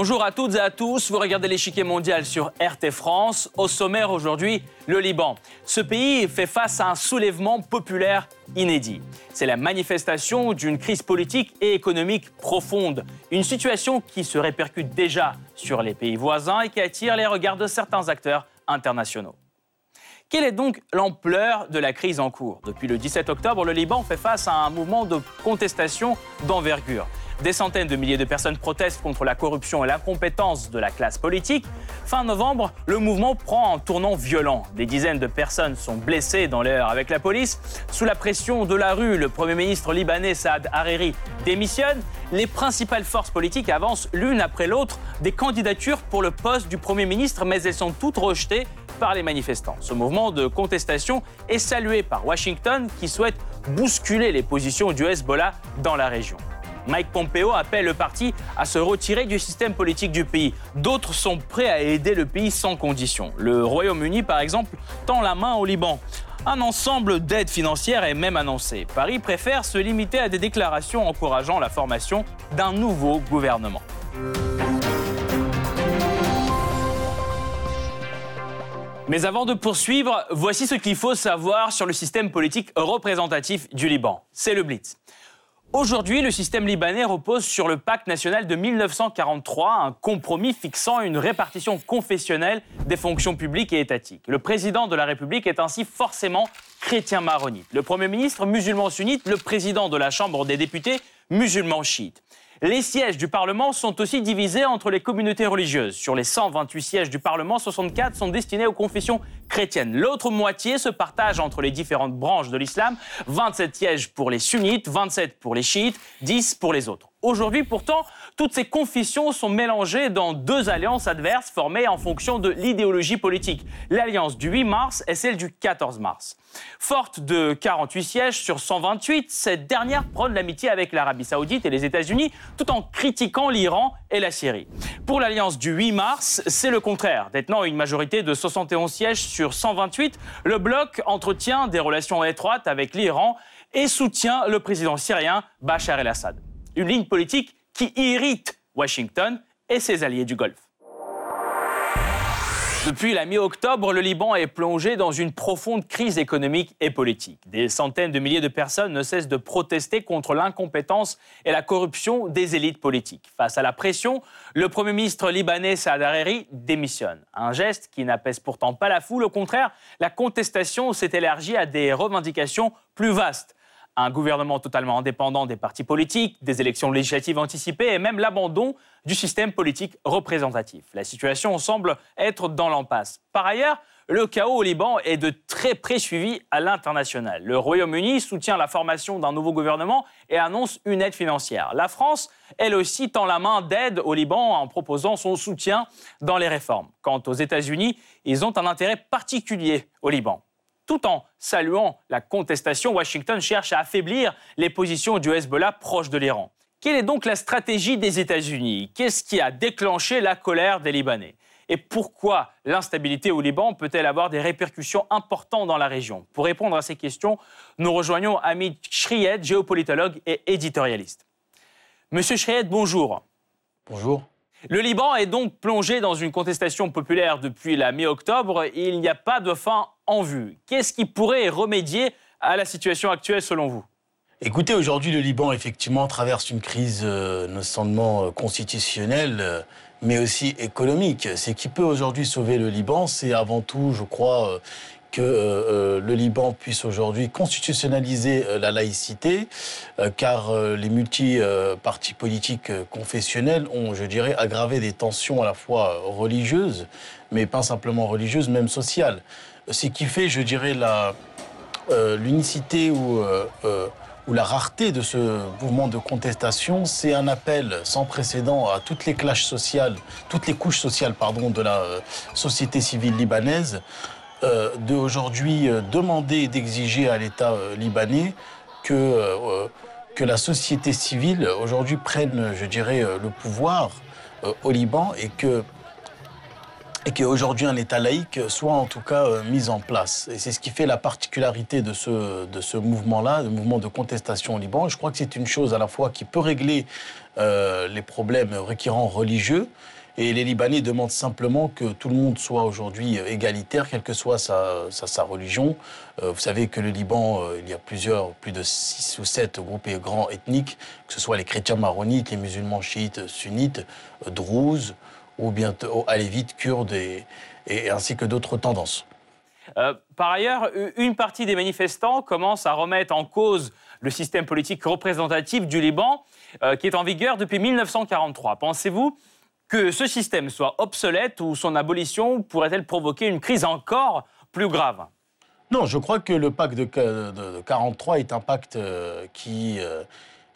Bonjour à toutes et à tous, vous regardez l'échiquier mondial sur RT France. Au sommaire aujourd'hui, le Liban. Ce pays fait face à un soulèvement populaire inédit. C'est la manifestation d'une crise politique et économique profonde. Une situation qui se répercute déjà sur les pays voisins et qui attire les regards de certains acteurs internationaux. Quelle est donc l'ampleur de la crise en cours? Depuis le 17 octobre, le Liban fait face à un mouvement de contestation d'envergure. Des centaines de milliers de personnes protestent contre la corruption et l'incompétence de la classe politique. Fin novembre, le mouvement prend un tournant violent. Des dizaines de personnes sont blessées dans l'air avec la police. Sous la pression de la rue, le Premier ministre libanais Saad Hariri démissionne. Les principales forces politiques avancent l'une après l'autre des candidatures pour le poste du Premier ministre, mais elles sont toutes rejetées par les manifestants. Ce mouvement de contestation est salué par Washington qui souhaite bousculer les positions du Hezbollah dans la région. Mike Pompeo appelle le parti à se retirer du système politique du pays. D'autres sont prêts à aider le pays sans condition. Le Royaume-Uni, par exemple, tend la main au Liban. Un ensemble d'aides financières est même annoncé. Paris préfère se limiter à des déclarations encourageant la formation d'un nouveau gouvernement. Mais avant de poursuivre, voici ce qu'il faut savoir sur le système politique représentatif du Liban. C'est le Blitz. Aujourd'hui, le système libanais repose sur le pacte national de 1943, un compromis fixant une répartition confessionnelle des fonctions publiques et étatiques. Le président de la République est ainsi forcément chrétien maronite, le Premier ministre musulman sunnite, le président de la Chambre des députés musulman chiite. Les sièges du Parlement sont aussi divisés entre les communautés religieuses. Sur les 128 sièges du Parlement, 64 sont destinés aux confessions chrétiennes. L'autre moitié se partage entre les différentes branches de l'islam. 27 sièges pour les sunnites, 27 pour les chiites, 10 pour les autres. Aujourd'hui, pourtant, toutes ces confessions sont mélangées dans deux alliances adverses formées en fonction de l'idéologie politique. L'alliance du 8 mars et celle du 14 mars. Forte de 48 sièges sur 128, cette dernière prône l'amitié avec l'Arabie saoudite et les États-Unis tout en critiquant l'Iran et la Syrie. Pour l'alliance du 8 mars, c'est le contraire. Détenant une majorité de 71 sièges sur 128, le bloc entretient des relations étroites avec l'Iran et soutient le président syrien Bachar el-Assad une ligne politique qui irrite Washington et ses alliés du Golfe. Depuis la mi-octobre, le Liban est plongé dans une profonde crise économique et politique. Des centaines de milliers de personnes ne cessent de protester contre l'incompétence et la corruption des élites politiques. Face à la pression, le Premier ministre libanais Saad Hariri démissionne. Un geste qui n'apaise pourtant pas la foule. Au contraire, la contestation s'est élargie à des revendications plus vastes un gouvernement totalement indépendant des partis politiques, des élections législatives anticipées et même l'abandon du système politique représentatif. La situation semble être dans l'impasse. Par ailleurs, le chaos au Liban est de très près suivi à l'international. Le Royaume-Uni soutient la formation d'un nouveau gouvernement et annonce une aide financière. La France, elle aussi, tend la main d'aide au Liban en proposant son soutien dans les réformes. Quant aux États-Unis, ils ont un intérêt particulier au Liban. Tout en saluant la contestation, Washington cherche à affaiblir les positions du Hezbollah proche de l'Iran. Quelle est donc la stratégie des États-Unis? Qu'est-ce qui a déclenché la colère des Libanais? Et pourquoi l'instabilité au Liban peut-elle avoir des répercussions importantes dans la région? Pour répondre à ces questions, nous rejoignons Amit Shriyed, géopolitologue et éditorialiste. Monsieur Shriyed, bonjour. Bonjour. Le Liban est donc plongé dans une contestation populaire depuis la mi-octobre il n'y a pas de fin Qu'est-ce qui pourrait remédier à la situation actuelle selon vous? Écoutez, aujourd'hui, le Liban, effectivement, traverse une crise euh, non seulement euh, constitutionnelle, euh, mais aussi économique. Ce qui peut aujourd'hui sauver le Liban, c'est avant tout, je crois, que le Liban puisse aujourd'hui constitutionnaliser la laïcité, car les multi-partis politiques confessionnels ont, je dirais, aggravé des tensions à la fois religieuses, mais pas simplement religieuses, même sociales. Ce qui fait, je dirais, l'unicité ou, ou la rareté de ce mouvement de contestation, c'est un appel sans précédent à toutes les classes sociales, toutes les couches sociales, de la société civile libanaise euh, d'aujourd'hui euh, demander et d'exiger à l'État euh, libanais que, que la société civile aujourd'hui prenne, je dirais, le pouvoir au Liban et que et qu'aujourd'hui un État laïque soit en tout cas euh, mis en place. Et c'est ce qui fait la particularité de ce, de ce mouvement-là, le mouvement de contestation au Liban. je crois que c'est une chose à la fois qui peut régler euh, les problèmes récurrents religieux, et les Libanais demandent simplement que tout le monde soit aujourd'hui égalitaire, quelle que soit sa, sa, religion. Euh, vous savez que le Liban, il y a plusieurs, plus de six ou sept groupes grands ethniques, que ce soit les chrétiens maronites, les musulmans chiites, sunnites, druzes, ou bientôt alévites, kurdes et, et ainsi que d'autres tendances. Euh, par ailleurs, une partie des manifestants commence à remettre en cause le système politique représentatif du Liban, euh, qui est en vigueur depuis 1943. Pensez-vous que ce système soit obsolète ou son abolition pourrait-elle provoquer une crise encore plus grave? Non, je crois que le pacte de, 1943 est un pacte euh, qui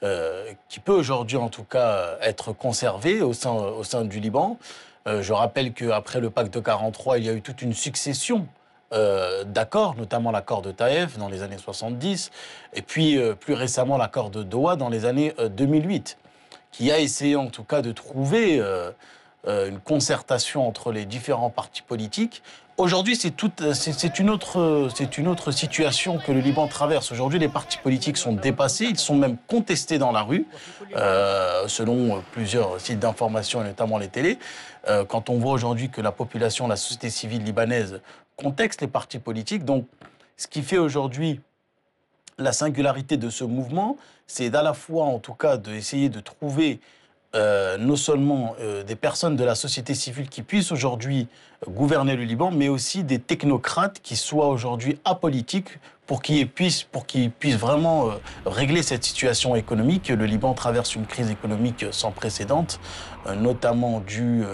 euh, qui peut aujourd'hui en tout cas être conservé au sein, du Liban. Euh, je rappelle qu'après le pacte de 43, il y a eu toute une succession euh, d'accords, notamment l'accord de Taïf dans les années 70, et puis plus récemment l'accord de Doha dans les années 2008, qui a essayé en tout cas de trouver une concertation entre les différents partis politiques Aujourd'hui, c'est une autre, c'est une autre situation que le Liban traverse. Aujourd'hui, les partis politiques sont dépassés, ils sont même contestés dans la rue, euh, selon plusieurs sites d'information notamment les télés. Euh, quand on voit aujourd'hui que la population, la société civile libanaise contexte les partis politiques, donc ce qui fait aujourd'hui la singularité de ce mouvement, c'est d'à la fois, en tout cas, d'essayer de trouver euh, non seulement euh, des personnes de la société civile qui puissent aujourd'hui gouverner le Liban, mais aussi des technocrates qui soient aujourd'hui apolitiques pour qu'ils puissent, pour qu'ils puissent vraiment euh, régler cette situation économique. Le Liban traverse une crise économique sans précédent, notamment due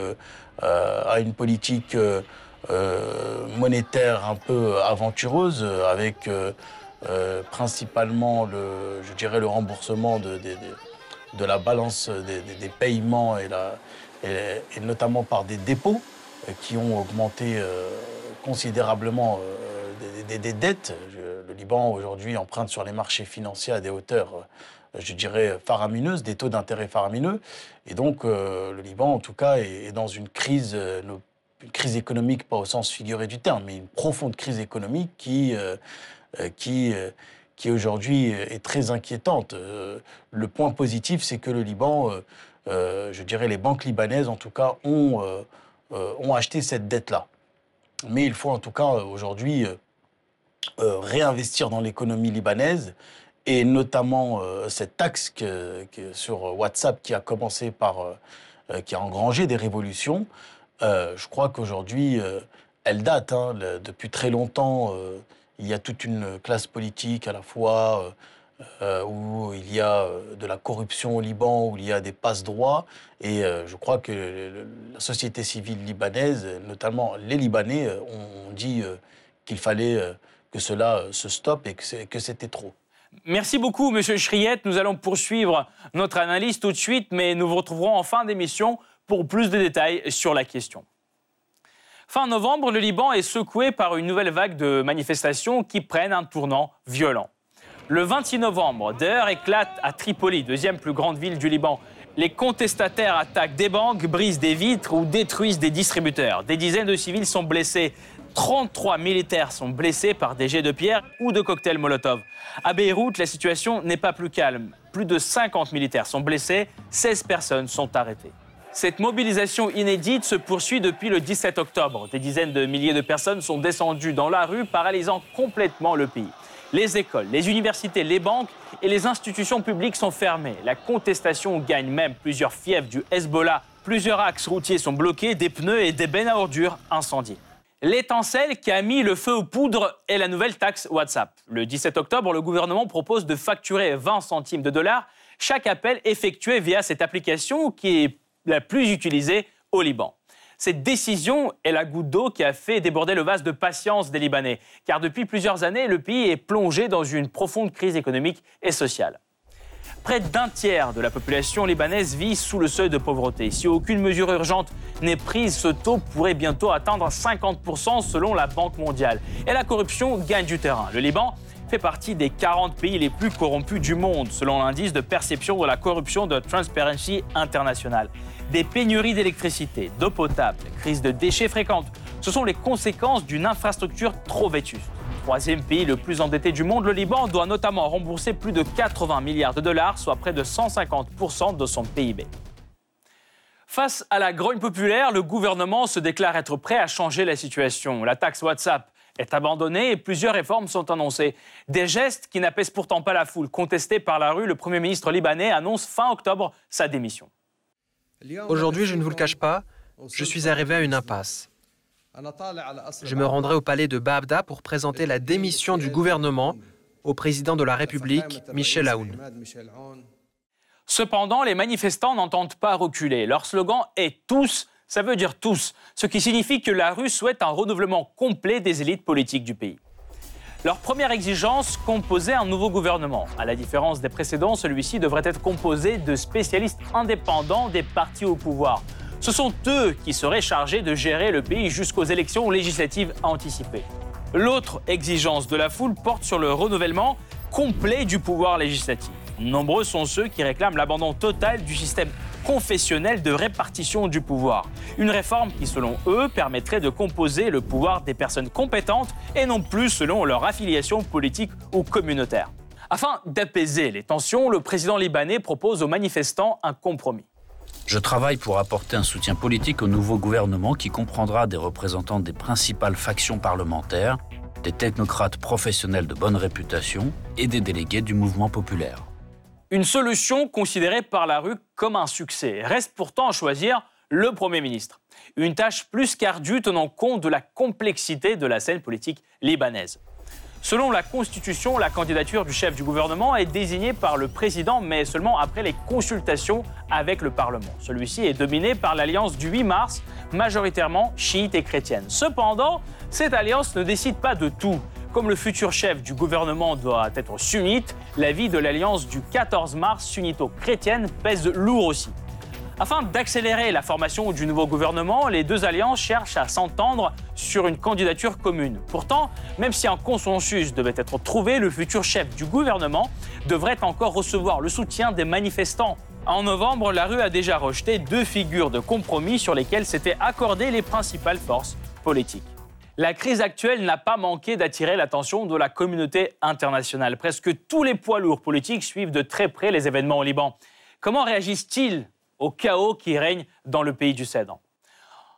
à une politique monétaire un peu aventureuse, avec principalement le, je dirais, le remboursement de de la balance des, paiements et, notamment par des dépôts euh, qui ont augmenté euh, considérablement euh, des, dettes. Le Liban aujourd'hui emprunte sur les marchés financiers à des hauteurs, je dirais, faramineuses, des taux d'intérêt faramineux. Et donc le Liban, en tout cas, est, dans une crise, une crise économique, pas au sens figuré du terme, mais une profonde crise économique qui, qui qui aujourd'hui est très inquiétante. Euh, le point positif, c'est que le Liban, euh, euh, je dirais les banques libanaises en tout cas, ont, ont acheté cette dette-là. Mais il faut en tout cas aujourd'hui réinvestir dans l'économie libanaise et notamment cette taxe sur WhatsApp qui a commencé par, qui a engrangé des révolutions. je crois qu'aujourd'hui, elle date hein, depuis très longtemps il y a toute une classe politique à la fois euh, euh, où il y a euh, de la corruption au Liban, où il y a des passe-droits. Et je crois que la société civile libanaise, notamment les Libanais, ont dit qu'il fallait que cela se stoppe et que c'était trop. Merci beaucoup, Monsieur Chriette. Nous allons poursuivre notre analyse tout de suite, mais nous vous retrouverons en fin d'émission pour plus de détails sur la question. Fin novembre, le Liban est secoué par une nouvelle vague de manifestations qui prennent un tournant violent. Le 26 novembre, des heurts éclatent à Tripoli, deuxième plus grande ville du Liban. Les contestataires attaquent des banques, brisent des vitres ou détruisent des distributeurs. Des dizaines de civils sont blessés. 33 militaires sont blessés par des jets de pierre ou de cocktails Molotov. À Beyrouth, la situation n'est pas plus calme. Plus de 50 militaires sont blessés, 16 personnes sont arrêtées. Cette mobilisation inédite se poursuit depuis le 17 octobre. Des dizaines de milliers de personnes sont descendues dans la rue, paralysant complètement le pays. Les écoles, les universités, les banques et les institutions publiques sont fermées. La contestation gagne même plusieurs fiefs du Hezbollah. Plusieurs axes routiers sont bloqués, des pneus et des bennes à ordures incendiés. L'étincelle qui a mis le feu aux poudres est la nouvelle taxe WhatsApp. Le 17 octobre, le gouvernement propose de facturer 20 centimes de dollars chaque appel effectué via cette application qui est la plus utilisée au Liban. Cette décision est la goutte d'eau qui a fait déborder le vase de patience des Libanais, car depuis plusieurs années, le pays est plongé dans une profonde crise économique et sociale. Près d'un tiers de la population libanaise vit sous le seuil de pauvreté. Si aucune mesure urgente n'est prise, ce taux pourrait bientôt atteindre 50% selon la Banque mondiale. Et la corruption gagne du terrain. Le Liban fait partie des 40 pays les plus corrompus du monde, selon l'indice de perception de la corruption de Transparency International. Des pénuries d'électricité, d'eau potable, crises de déchets fréquentes, ce sont les conséquences d'une infrastructure trop vétuste. Troisième pays le plus endetté du monde, le Liban doit notamment rembourser plus de 80 milliards de dollars, soit près de 150% de son PIB. Face à la grogne populaire, le gouvernement se déclare être prêt à changer la situation. La taxe WhatsApp est abandonnée et plusieurs réformes sont annoncées. Des gestes qui n'apaisent pourtant pas la foule. Contesté par la rue, le Premier ministre libanais annonce fin octobre sa démission. Aujourd'hui, je ne vous le cache pas, je suis arrivé à une impasse. Je me rendrai au palais de Baabda pour présenter la démission du gouvernement au président de la République, Michel Aoun. Cependant, les manifestants n'entendent pas reculer. Leur slogan est tous, ça veut dire tous, ce qui signifie que la rue souhaite un renouvellement complet des élites politiques du pays. Leur première exigence, composer un nouveau gouvernement. À la différence des précédents, celui-ci devrait être composé de spécialistes indépendants des partis au pouvoir. Ce sont eux qui seraient chargés de gérer le pays jusqu'aux élections législatives anticipées. L'autre exigence de la foule porte sur le renouvellement complet du pouvoir législatif. Nombreux sont ceux qui réclament l'abandon total du système confessionnel de répartition du pouvoir. Une réforme qui, selon eux, permettrait de composer le pouvoir des personnes compétentes et non plus selon leur affiliation politique ou communautaire. Afin d'apaiser les tensions, le président libanais propose aux manifestants un compromis. Je travaille pour apporter un soutien politique au nouveau gouvernement qui comprendra des représentants des principales factions parlementaires, des technocrates professionnels de bonne réputation et des délégués du mouvement populaire. Une solution considérée par la rue comme un succès. Reste pourtant à choisir le Premier ministre. Une tâche plus qu'ardue tenant compte de la complexité de la scène politique libanaise. Selon la Constitution, la candidature du chef du gouvernement est désignée par le président, mais seulement après les consultations avec le Parlement. Celui-ci est dominé par l'alliance du 8 mars, majoritairement chiite et chrétienne. Cependant, cette alliance ne décide pas de tout. Comme le futur chef du gouvernement doit être sunnite, l'avis de l'alliance du 14 mars sunnito-chrétienne pèse lourd aussi. Afin d'accélérer la formation du nouveau gouvernement, les deux alliances cherchent à s'entendre sur une candidature commune. Pourtant, même si un consensus devait être trouvé, le futur chef du gouvernement devrait encore recevoir le soutien des manifestants. En novembre, la rue a déjà rejeté deux figures de compromis sur lesquelles s'étaient accordées les principales forces politiques. La crise actuelle n'a pas manqué d'attirer l'attention de la communauté internationale. Presque tous les poids lourds politiques suivent de très près les événements au Liban. Comment réagissent-ils au chaos qui règne dans le pays du Cèdre.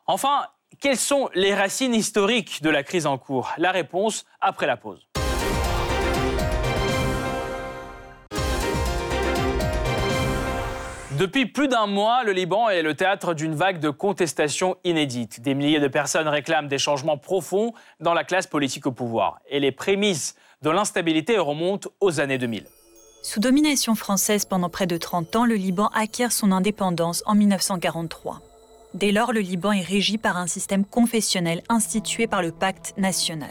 Enfin, quelles sont les racines historiques de la crise en cours? La réponse après la pause. Depuis plus d'un mois, le Liban est le théâtre d'une vague de contestations inédites. Des milliers de personnes réclament des changements profonds dans la classe politique au pouvoir. Et les prémices de l'instabilité remontent aux années 2000. Sous domination française pendant près de 30 ans, le Liban acquiert son indépendance en 1943. Dès lors, le Liban est régi par un système confessionnel institué par le pacte national.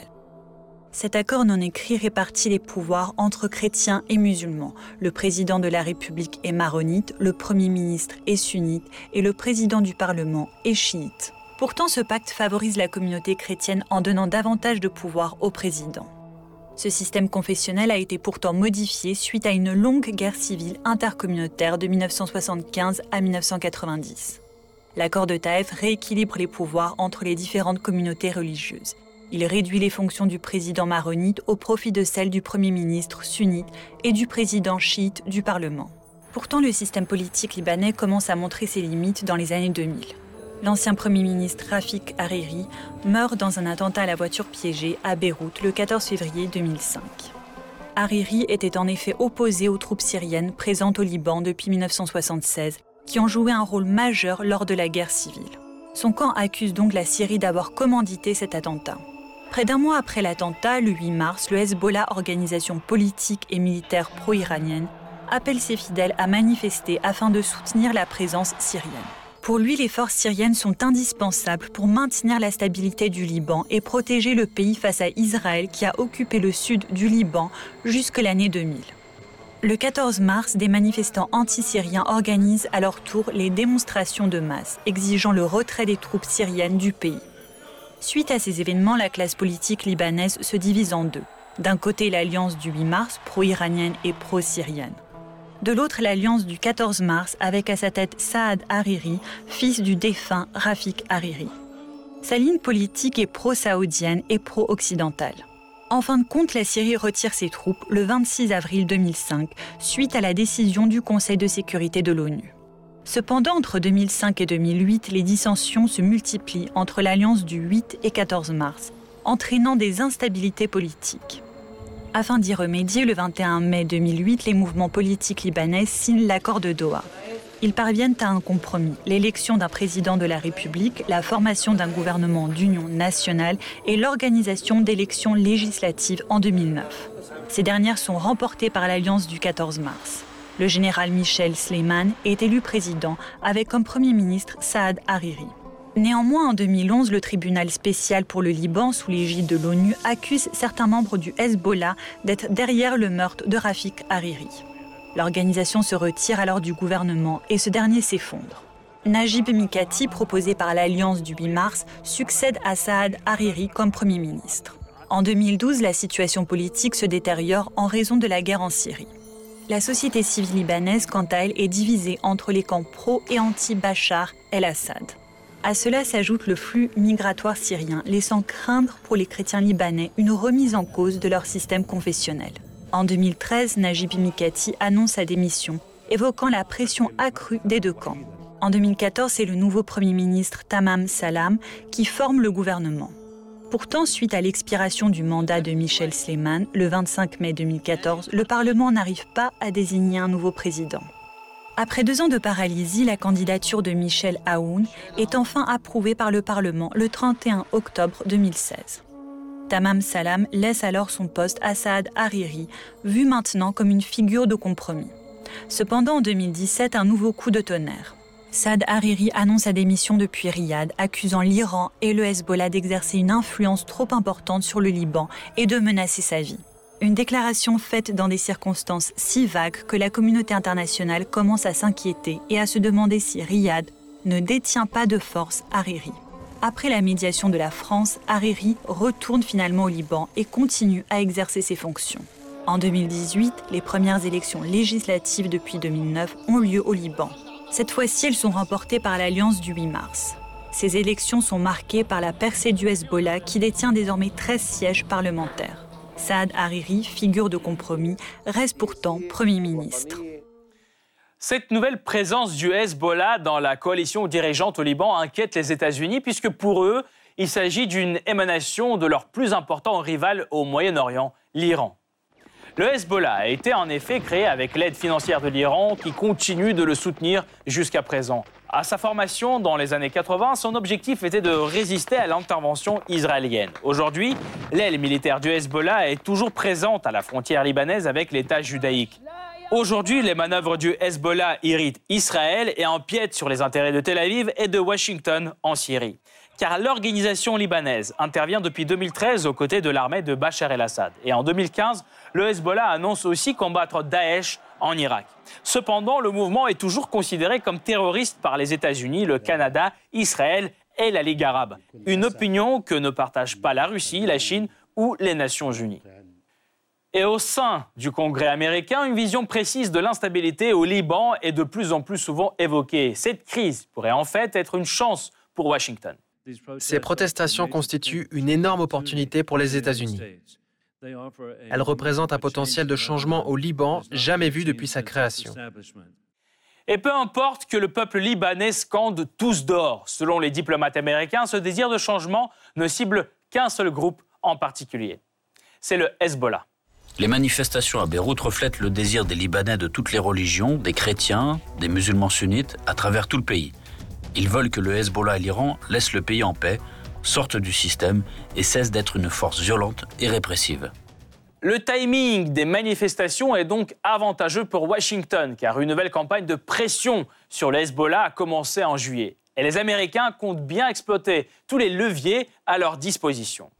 Cet accord non écrit répartit les pouvoirs entre chrétiens et musulmans. Le président de la République est maronite, le Premier ministre est sunnite et le président du Parlement est chiite. Pourtant, ce pacte favorise la communauté chrétienne en donnant davantage de pouvoir au président. Ce système confessionnel a été pourtant modifié suite à une longue guerre civile intercommunautaire de 1975 à 1990. L'accord de Taïf rééquilibre les pouvoirs entre les différentes communautés religieuses. Il réduit les fonctions du président maronite au profit de celles du Premier ministre sunnite et du président chiite du Parlement. Pourtant, le système politique libanais commence à montrer ses limites dans les années 2000 l'ancien Premier ministre Rafik Hariri meurt dans un attentat à la voiture piégée à Beyrouth le 14 février 2005. Hariri était en effet opposé aux troupes syriennes présentes au Liban depuis 1976, qui ont joué un rôle majeur lors de la guerre civile. Son camp accuse donc la Syrie d'avoir commandité cet attentat. Près d'un mois après l'attentat, le 8 mars, le Hezbollah, organisation politique et militaire pro-iranienne, appelle ses fidèles à manifester afin de soutenir la présence syrienne. Pour lui, les forces syriennes sont indispensables pour maintenir la stabilité du Liban et protéger le pays face à Israël qui a occupé le sud du Liban jusque l'année 2000. Le 14 mars, des manifestants anti-syriens organisent à leur tour les démonstrations de masse, exigeant le retrait des troupes syriennes du pays. Suite à ces événements, la classe politique libanaise se divise en deux. D'un côté, l'alliance du 8 mars, pro-iranienne et pro-syrienne. De l'autre, l'alliance du 14 mars, avec à sa tête Saad Hariri, fils du défunt Rafik Hariri. Sa ligne politique est pro-saoudienne et pro-occidentale. En fin de compte, la Syrie retire ses troupes le 26 avril 2005, suite à la décision du Conseil de sécurité de l'ONU. Cependant, entre 2005 et 2008, les dissensions se multiplient entre l'alliance du 8 et 14 mars, entraînant des instabilités politiques. Afin d'y remédier, le 21 mai 2008, les mouvements politiques libanais signent l'accord de Doha, ils parviennent à un compromis, l'élection d'un président de la République, la formation d'un gouvernement d'union nationale et l'organisation d'élections législatives en 2009. Ces dernières sont remportées par l'alliance du 14 mars. Le général Michel Sleiman est élu président avec comme Premier ministre Saad Hariri. Néanmoins, en 2011, le tribunal spécial pour le Liban, sous l'égide de l'ONU, accuse certains membres du Hezbollah d'être derrière le meurtre de Rafik Hariri. L'organisation se retire alors du gouvernement et ce dernier s'effondre. Najib Mikati, proposé par l'Alliance du 8 mars, succède à Saad Hariri comme Premier ministre. En 2012, la situation politique se détériore en raison de la guerre en Syrie. La société civile libanaise, quant à elle, est divisée entre les camps pro et anti-Bachar el-Assad. À cela s'ajoute le flux migratoire syrien, laissant craindre pour les chrétiens libanais une remise en cause de leur système confessionnel. En 2013, Najib Mikati annonce sa démission, évoquant la pression accrue des deux camps. En 2014, c'est le nouveau Premier ministre Tamam Salam qui forme le gouvernement. Pourtant, suite à l'expiration du mandat de Michel Sleiman, le 25 mai 2014, le Parlement n'arrive pas à désigner un nouveau président. Après deux ans de paralysie, la candidature de Michel Aoun est enfin approuvée par le Parlement le 31 octobre 2016. Tamam Salam laisse alors son poste à Saad Hariri, vu maintenant comme une figure de compromis. Cependant, en 2017, un nouveau coup de tonnerre. Saad Hariri annonce sa démission depuis Riyad, accusant l'Iran et le Hezbollah d'exercer une influence trop importante sur le Liban et de menacer sa vie. Une déclaration faite dans des circonstances si vagues que la communauté internationale commence à s'inquiéter et à se demander si Riyad ne détient pas de force Hariri. Après la médiation de la France, Hariri retourne finalement au Liban et continue à exercer ses fonctions. En 2018, les premières élections législatives depuis 2009 ont lieu au Liban. Cette fois-ci, elles sont remportées par l'Alliance du 8 mars. Ces élections sont marquées par la percée du Hezbollah qui détient désormais 13 sièges parlementaires. Saad Hariri, figure de compromis, reste pourtant Premier ministre. Cette nouvelle présence du Hezbollah dans la coalition dirigeante au Liban inquiète les États-Unis puisque pour eux, il s'agit d'une émanation de leur plus important rival au Moyen-Orient, l'Iran. Le Hezbollah a été en effet créé avec l'aide financière de l'Iran qui continue de le soutenir jusqu'à présent. À sa formation dans les années 80, son objectif était de résister à l'intervention israélienne. Aujourd'hui, l'aile militaire du Hezbollah est toujours présente à la frontière libanaise avec l'État judaïque. Aujourd'hui, les manœuvres du Hezbollah irritent Israël et empiètent sur les intérêts de Tel Aviv et de Washington en Syrie. Car l'organisation libanaise intervient depuis 2013 aux côtés de l'armée de Bachar el-Assad. Et en 2015, le Hezbollah annonce aussi combattre Daesh en Irak. Cependant, le mouvement est toujours considéré comme terroriste par les États-Unis, le Canada, Israël et la Ligue arabe. Une opinion que ne partagent pas la Russie, la Chine ou les Nations unies. Et au sein du Congrès américain, une vision précise de l'instabilité au Liban est de plus en plus souvent évoquée. Cette crise pourrait en fait être une chance pour Washington. Ces protestations constituent une énorme opportunité pour les États-Unis. Elles représentent un potentiel de changement au Liban jamais vu depuis sa création. Et peu importe que le peuple libanais scande tous dehors, selon les diplomates américains, ce désir de changement ne cible qu'un seul groupe en particulier. C'est le Hezbollah. Les manifestations à Beyrouth reflètent le désir des Libanais de toutes les religions, des chrétiens, des musulmans sunnites, à travers tout le pays. Ils veulent que le Hezbollah et l'Iran laissent le pays en paix, sortent du système et cessent d'être une force violente et répressive. Le timing des manifestations est donc avantageux pour Washington, car une nouvelle campagne de pression sur le Hezbollah a commencé en juillet. Et les Américains comptent bien exploiter tous les leviers à leur disposition.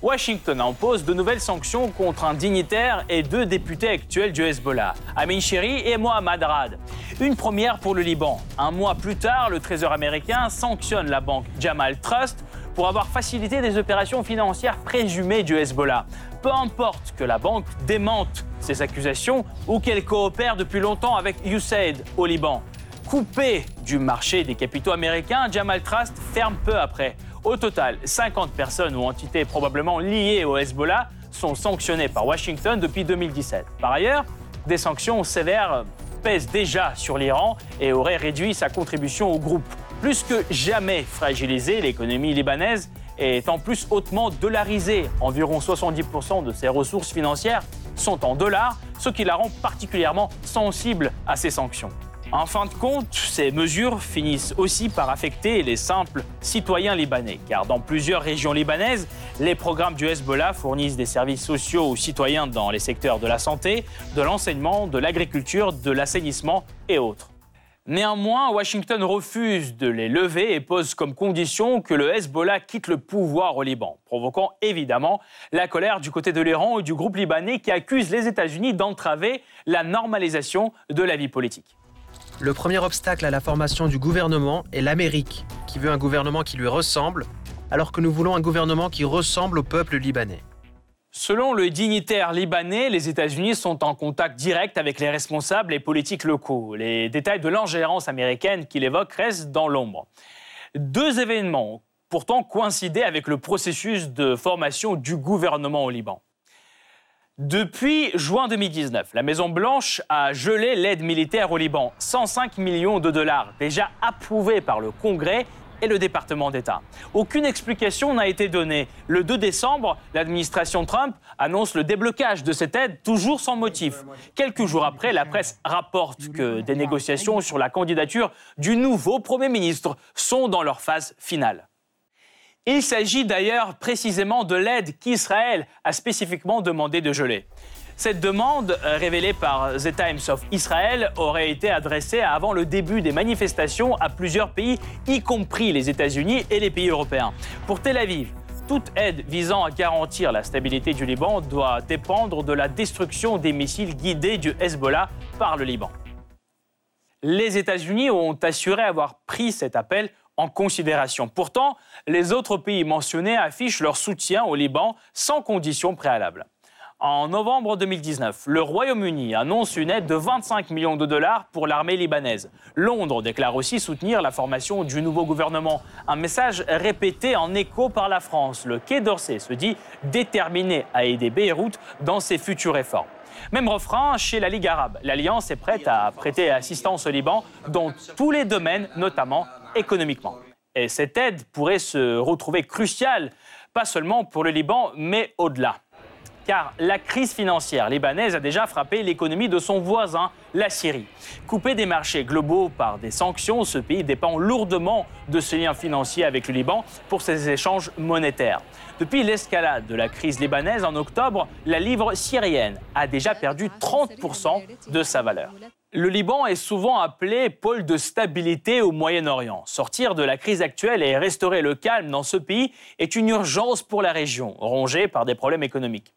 Washington impose de nouvelles sanctions contre un dignitaire et deux députés actuels du Hezbollah, Amin Sheri et Mohammad Rad. Une première pour le Liban. Un mois plus tard, le Trésor américain sanctionne la banque Jamal Trust pour avoir facilité des opérations financières présumées du Hezbollah. Peu importe que la banque démente ces accusations ou qu'elle coopère depuis longtemps avec USAID au Liban. Coupé du marché des capitaux américains, Jamal Trust ferme peu après. Au total, 50 personnes ou entités probablement liées au Hezbollah sont sanctionnées par Washington depuis 2017. Par ailleurs, des sanctions sévères pèsent déjà sur l'Iran et auraient réduit sa contribution au groupe. Plus que jamais fragilisée, l'économie libanaise est en plus hautement dollarisée. Environ 70% de ses ressources financières sont en dollars, ce qui la rend particulièrement sensible à ces sanctions. En fin de compte, ces mesures finissent aussi par affecter les simples citoyens libanais, car dans plusieurs régions libanaises, les programmes du Hezbollah fournissent des services sociaux aux citoyens dans les secteurs de la santé, de l'enseignement, de l'agriculture, de l'assainissement et autres. Néanmoins, Washington refuse de les lever et pose comme condition que le Hezbollah quitte le pouvoir au Liban, provoquant évidemment la colère du côté de l'Iran et du groupe libanais qui accuse les États-Unis d'entraver la normalisation de la vie politique. Le premier obstacle à la formation du gouvernement est l'Amérique, qui veut un gouvernement qui lui ressemble, alors que nous voulons un gouvernement qui ressemble au peuple libanais. Selon le dignitaire libanais, les États-Unis sont en contact direct avec les responsables et politiques locaux. Les détails de l'ingérence américaine qu'il évoque restent dans l'ombre. Deux événements pourtant coïncidaient avec le processus de formation du gouvernement au Liban. Depuis juin 2019, la Maison-Blanche a gelé l'aide militaire au Liban, 105 millions de dollars, déjà approuvés par le Congrès et le département d'État. Aucune explication n'a été donnée. Le 2 décembre, l'administration Trump annonce le déblocage de cette aide, toujours sans motif. Quelques jours après, la presse rapporte que des négociations sur la candidature du nouveau Premier ministre sont dans leur phase finale. Il s'agit d'ailleurs précisément de l'aide qu'Israël a spécifiquement demandé de geler. Cette demande, euh, révélée par The Times of Israel, aurait été adressée avant le début des manifestations à plusieurs pays, y compris les États-Unis et les pays européens. Pour Tel Aviv, toute aide visant à garantir la stabilité du Liban doit dépendre de la destruction des missiles guidés du Hezbollah par le Liban. Les États-Unis ont assuré avoir pris cet appel en considération. Pourtant, les autres pays mentionnés affichent leur soutien au Liban sans condition préalable. En novembre 2019, le Royaume-Uni annonce une aide de 25 millions de dollars pour l'armée libanaise. Londres déclare aussi soutenir la formation du nouveau gouvernement. Un message répété en écho par la France. Le Quai d'Orsay se dit déterminé à aider Beyrouth dans ses futures réformes. Même refrain chez la Ligue arabe. L'Alliance est prête à prêter assistance au Liban dans tous les domaines, notamment économiquement. Et cette aide pourrait se retrouver cruciale, pas seulement pour le Liban, mais au-delà. Car la crise financière libanaise a déjà frappé l'économie de son voisin, la Syrie. Coupé des marchés globaux par des sanctions, ce pays dépend lourdement de ses liens financiers avec le Liban pour ses échanges monétaires. Depuis l'escalade de la crise libanaise en octobre, la livre syrienne a déjà perdu 30% de sa valeur. Le Liban est souvent appelé pôle de stabilité au Moyen-Orient. Sortir de la crise actuelle et restaurer le calme dans ce pays est une urgence pour la région, rongée par des problèmes économiques.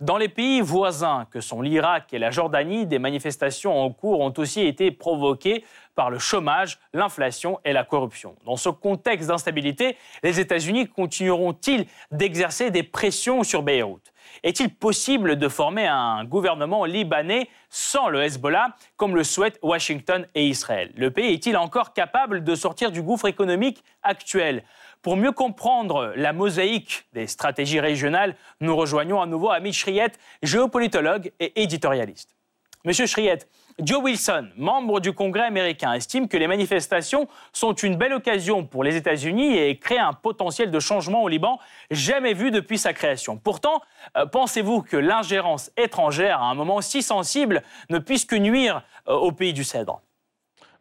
Dans les pays voisins que sont l'Irak et la Jordanie, des manifestations en cours ont aussi été provoquées par le chômage, l'inflation et la corruption. Dans ce contexte d'instabilité, les États-Unis continueront-ils d'exercer des pressions sur Beyrouth? Est-il possible de former un gouvernement libanais sans le Hezbollah, comme le souhaitent Washington et Israël? Le pays est-il encore capable de sortir du gouffre économique actuel? Pour mieux comprendre la mosaïque des stratégies régionales, nous rejoignons à nouveau Amit Shriet, géopolitologue et éditorialiste. Monsieur Shriet, Joe Wilson, membre du Congrès américain, estime que les manifestations sont une belle occasion pour les États-Unis et créent un potentiel de changement au Liban jamais vu depuis sa création. Pourtant, euh, pensez-vous que l'ingérence étrangère à un moment si sensible ne puisse que nuire euh, au pays du Cèdre?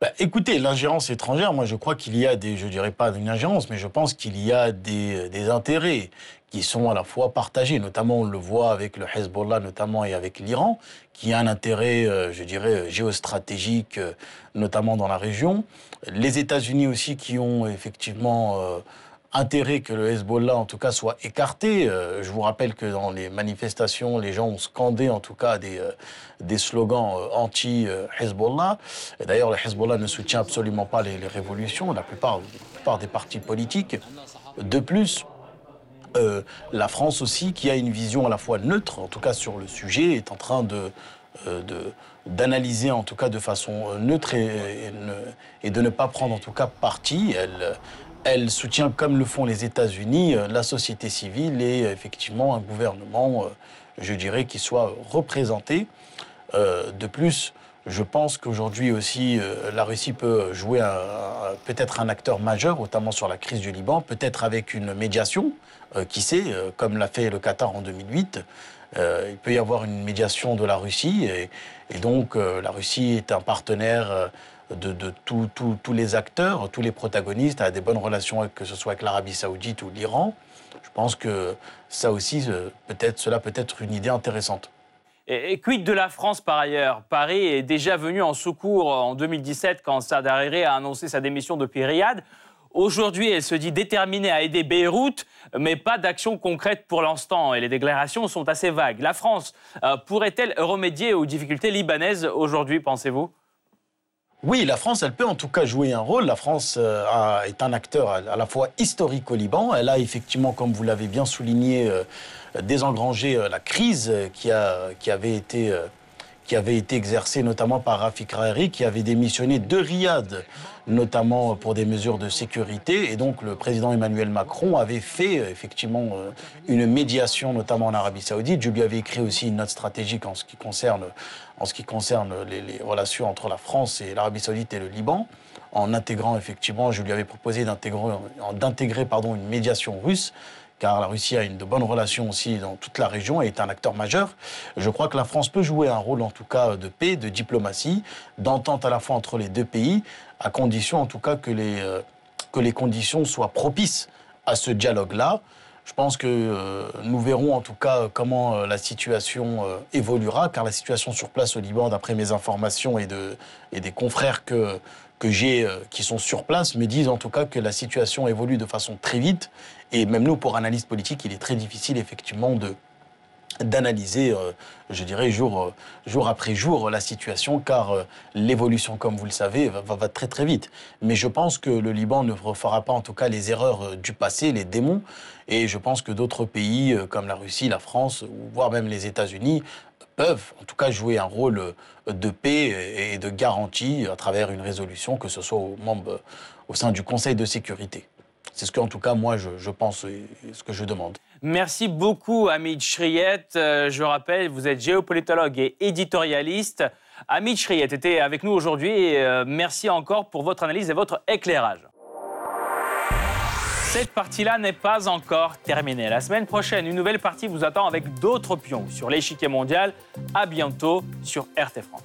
Bah, écoutez, l'ingérence étrangère, moi je crois qu'il y a des, je dirais pas une ingérence, mais je pense qu'il y a des, des, intérêts qui sont à la fois partagés, notamment on le voit avec le Hezbollah notamment et avec l'Iran, qui a un intérêt, euh, je dirais, géostratégique, euh, notamment dans la région. Les États-Unis aussi qui ont effectivement euh, intérêt que le Hezbollah, en tout cas, soit écarté. Euh, je vous rappelle que dans les manifestations, les gens ont scandé, en tout cas, des, euh, des slogans euh, anti-Hezbollah. D'ailleurs, le Hezbollah ne soutient absolument pas les, révolutions, la plupart, des partis politiques. De plus, la France aussi, qui a une vision à la fois neutre, en tout cas sur le sujet, est en train de, d'analyser en tout cas de façon neutre et, et, de ne pas prendre en tout cas parti. Elle soutient, comme le font les États-Unis, euh, la société civile et euh, effectivement un gouvernement, euh, je dirais, qui soit représenté. de plus, je pense qu'aujourd'hui aussi, la Russie peut jouer peut-être un acteur majeur, notamment sur la crise du Liban, peut-être avec une médiation, qui sait, comme l'a fait le Qatar en 2008. il peut y avoir une médiation de la Russie, et, et donc la Russie est un partenaire de, tous les acteurs, tous les protagonistes, a des bonnes relations, que ce soit avec l'Arabie saoudite ou l'Iran. Je pense que ça aussi, euh, peut-être, cela peut être une idée intéressante. Et, quid de la France par ailleurs? Paris est déjà venu en secours en 2017 quand Saad Hariri a annoncé sa démission depuis Riyad. Aujourd'hui, elle se dit déterminée à aider Beyrouth, mais pas d'action concrète pour l'instant. Et les déclarations sont assez vagues. La France euh, pourrait-elle remédier aux difficultés libanaises aujourd'hui, pensez-vous? Oui, la France, elle peut en tout cas jouer un rôle. La France euh, est un acteur à, la fois historique au Liban. Elle a effectivement, comme vous l'avez bien souligné, euh, désengrangé euh, la crise qui, avait été qui avait été exercée notamment par Rafik Hariri, qui avait démissionné de Riyad, notamment pour des mesures de sécurité. Et donc le président Emmanuel Macron avait fait effectivement une médiation, notamment en Arabie Saoudite. Je lui avais écrit aussi une note stratégique en ce qui concerne en ce qui concerne les, relations entre la France et l'Arabie saoudite et le Liban, en intégrant effectivement, je lui avais proposé d'intégrer une médiation russe, car la Russie a une de bonnes relations aussi dans toute la région et est un acteur majeur. Je crois que la France peut jouer un rôle en tout cas de paix, de diplomatie, d'entente à la fois entre les deux pays, à condition en tout cas que les, euh, que les conditions soient propices à ce dialogue-là. Je pense que euh, nous verrons en tout cas comment euh, la situation évoluera, car la situation sur place au Liban, d'après mes informations et, de, et des confrères que, que j'ai qui sont sur place, me disent en tout cas que la situation évolue de façon très vite. Et même nous, pour analyse politique, il est très difficile effectivement de, d'analyser, euh, je dirais, jour, euh, jour après jour la situation, car euh, l'évolution, comme vous le savez, va, très très vite. Mais je pense que le Liban ne refera pas en tout cas les erreurs du passé, les démons, et je pense que d'autres pays comme la Russie, la France, voire même les États-Unis, peuvent en tout cas jouer un rôle de paix et de garantie à travers une résolution, que ce soit au sein du Conseil de sécurité. C'est ce que, en tout cas, moi, je, pense et ce que je demande. Merci beaucoup, Amit Shriet. Euh, je rappelle, vous êtes géopolitologue et éditorialiste. Amit Shriet était avec nous aujourd'hui euh, merci encore pour votre analyse et votre éclairage. Cette partie-là n'est pas encore terminée. La semaine prochaine, une nouvelle partie vous attend avec d'autres pions sur l'échiquier mondial. À bientôt sur RT France.